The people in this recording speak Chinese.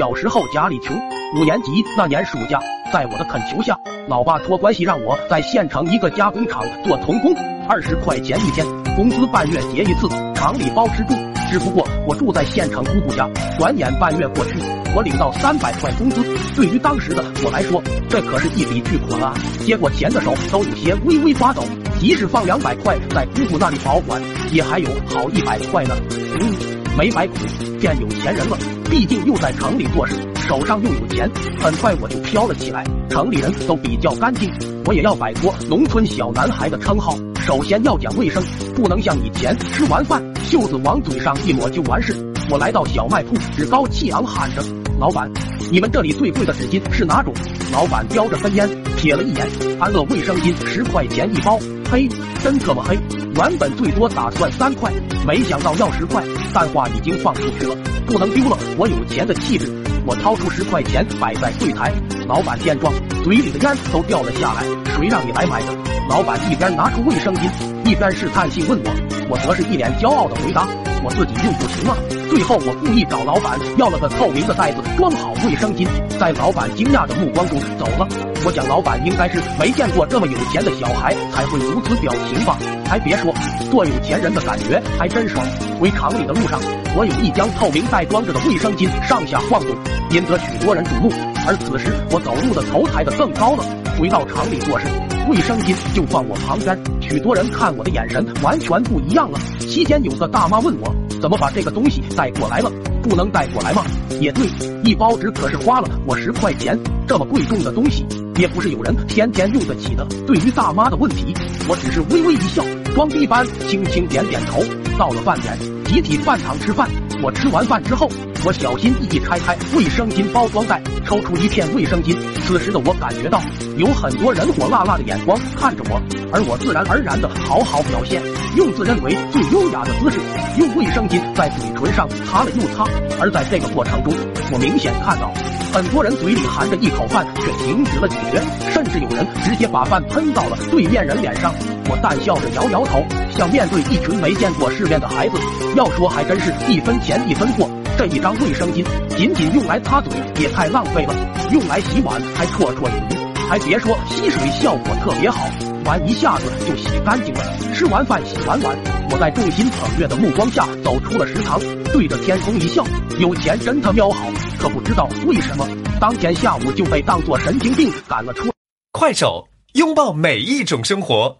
小时候家里穷，五年级那年暑假，在我的恳求下，老爸托关系让我在县城一个加工厂做童工，二十块钱一天，工资半月结一次，厂里包吃住。只不过我住在县城姑姑家，转眼半月过去，我领到三百块工资。对于当时的我来说，这可是一笔巨款啊！接过钱的手都有些微微发抖。即使放两百块在姑姑那里保管，也还有好一百块呢。嗯，没白苦，变有钱人了。毕竟又在城里做事，手上又有钱，很快我就飘了起来。城里人都比较干净，我也要摆脱农村小男孩的称号。首先要讲卫生，不能像以前吃完饭。袖子往嘴上一抹就完事。我来到小卖铺，趾高气昂喊着：“老板，你们这里最贵的纸巾是哪种？”老板叼着根烟，瞥了一眼，安乐卫生巾十块钱一包。嘿，真特么黑！原本最多打算三块，没想到要十块。但话已经放出去了，不能丢了我有钱的气质。我掏出十块钱摆在柜台，老板见状，嘴里的烟都掉了下来。谁让你来买的？老板一边拿出卫生巾，一边试探性问我。我则是一脸骄傲的回答：“我自己用不行啊。”最后我故意找老板要了个透明的袋子装好卫生巾，在老板惊讶的目光中走了。我想老板应该是没见过这么有钱的小孩才会如此表情吧。还别说，做有钱人的感觉还真爽。回厂里的路上，我有意将透明袋装着的卫生巾上下晃动，引得许多人瞩目。而此时我走路的头抬得更高了。回到厂里做事，卫生巾就放我旁边。许多人看我的眼神完全不一样了。期间有个大妈问我，怎么把这个东西带过来了？不能带过来吗？也对，一包纸可是花了我十块钱，这么贵重的东西，也不是有人天天用得起的。对于大妈的问题，我只是微微一笑，装逼般轻轻点点头。到了饭点，集体饭堂吃饭。我吃完饭之后，我小心翼翼拆开卫生巾包装袋，抽出一片卫生巾。此时的我感觉到有很多人火辣辣的眼光看着我，而我自然而然的好好表现，用自认为最优雅的姿势，用卫生巾在嘴唇上擦了又擦。而在这个过程中，我明显看到很多人嘴里含着一口饭却停止了咀嚼，甚至有人直接把饭喷到了对面人脸上。我淡笑着摇摇头，想面对一群没见过世面的孩子，要说还真是一分钱一分货。这一张卫生巾仅仅用来擦嘴也太浪费了，用来洗碗还绰绰有余。还别说，吸水效果特别好，碗一下子就洗干净了。吃完饭洗完碗，我在众星捧月的目光下走出了食堂，对着天空一笑。有钱真他喵好，可不知道为什么，当天下午就被当作神经病赶了出。快手，拥抱每一种生活。